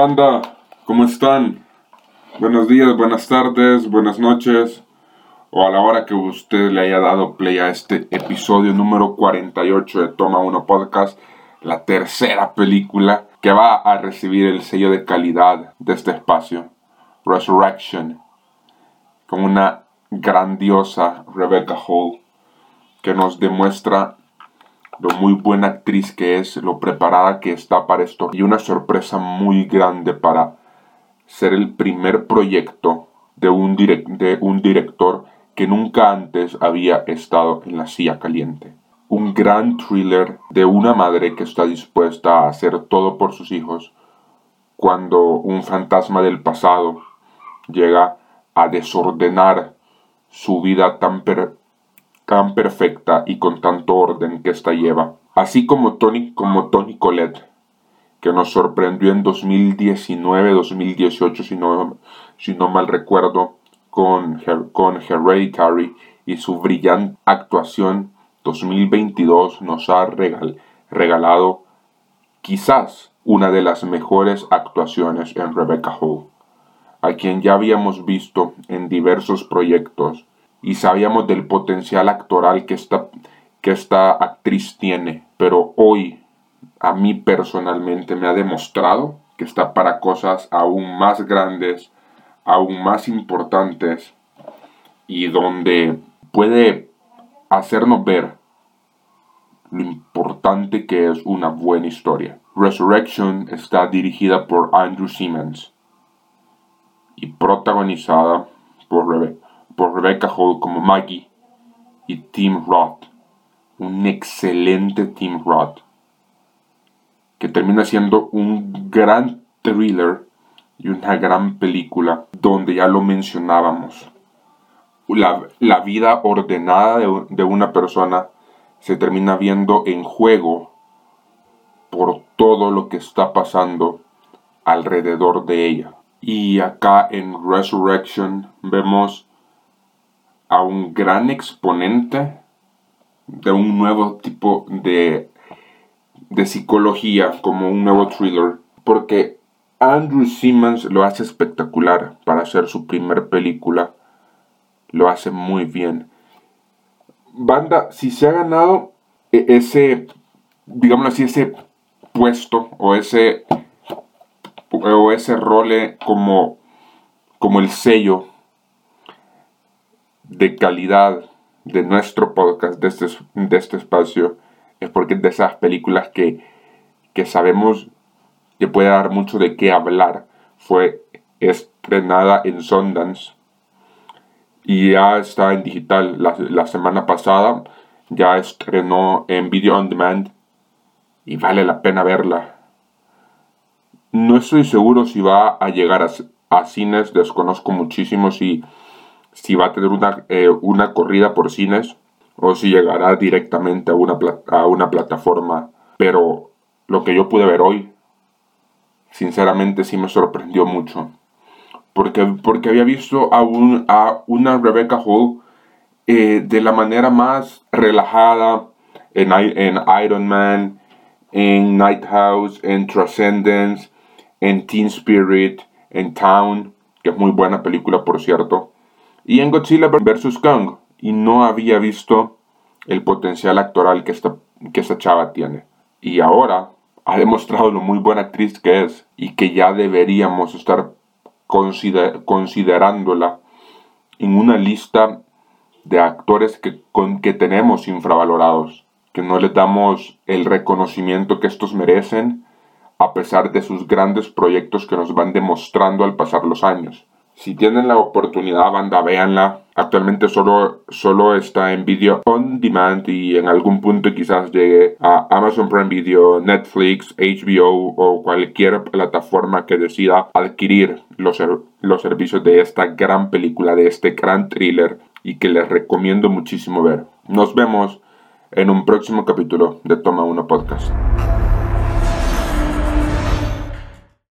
banda? ¿Cómo están? Buenos días, buenas tardes, buenas noches o a la hora que usted le haya dado play a este episodio número 48 de Toma 1 Podcast, la tercera película que va a recibir el sello de calidad de este espacio, Resurrection, con una grandiosa Rebecca Hall que nos demuestra lo muy buena actriz que es, lo preparada que está para esto y una sorpresa muy grande para ser el primer proyecto de un, de un director que nunca antes había estado en la silla caliente. Un gran thriller de una madre que está dispuesta a hacer todo por sus hijos cuando un fantasma del pasado llega a desordenar su vida tan, per tan perfecta y con tanto orden que ésta lleva. Así como Tony, como Tony Colette, que nos sorprendió en 2019-2018, si no, si no mal recuerdo, con, Hereditary y su brillante actuación 2022 nos ha regalado quizás una de las mejores actuaciones en Rebecca Hall, a quien ya habíamos visto en diversos proyectos y sabíamos del potencial actoral que esta, que esta actriz tiene, pero hoy a mí personalmente me ha demostrado que está para cosas aún más grandes, aún más importantes y donde puede hacernos ver lo importante que es una buena historia. Resurrection está dirigida por Andrew Siemens y protagonizada por Rebecca por Rebecca Hall como Maggie y Tim Roth, un excelente Tim Roth, que termina siendo un gran thriller y una gran película donde ya lo mencionábamos. La, vida ordenada de, de una persona se termina viendo en juego por todo lo que está pasando alrededor de ella. Y acá en Resurrection vemos a un gran exponente de un nuevo tipo de, de psicología, como un nuevo thriller, porque Andrew Simmons lo hace espectacular para hacer su primer película, lo hace muy bien. Banda, si se ha ganado e, ese, digámoslo así, ese puesto o ese, o ese rol como, como el sello de calidad de nuestro podcast, de este, de este espacio, es porque de esas películas que, que sabemos que puede dar mucho de qué hablar. Fue estrenada en Sundance y ya está en digital. La, la, semana pasada ya estrenó en Video On Demand y vale la pena verla. No estoy seguro si va a llegar a, a cines, desconozco muchísimo si si va a tener una, eh, una corrida por cines o si llegará directamente a una, a una plataforma. Pero lo que yo pude ver hoy, sinceramente sí me sorprendió mucho. Porque, porque había visto a, un, a una Rebecca Hall eh, de la manera más relajada en, en Iron Man, en Night House, en Transcendence, en Teen Spirit, en Town, que es muy buena película por cierto y en Godzilla vs. Kong y no había visto el potencial actoral que esta, que esta chava tiene. Y ahora ha demostrado lo muy buena actriz que es y que ya deberíamos estar considerándola en una lista de actores que, con, que tenemos infravalorados, que no les damos el reconocimiento que estos merecen a pesar de sus grandes proyectos que nos van demostrando al pasar los años. Si tienen la oportunidad, banda, véanla. Actualmente solo, solo está en video on demand y en algún punto quizás llegue a Amazon Prime Video, Netflix, HBO o cualquier plataforma que decida adquirir los, los servicios de esta gran película, de este gran thriller y que les recomiendo muchísimo ver. Nos vemos en un próximo capítulo de Toma 1 Podcast.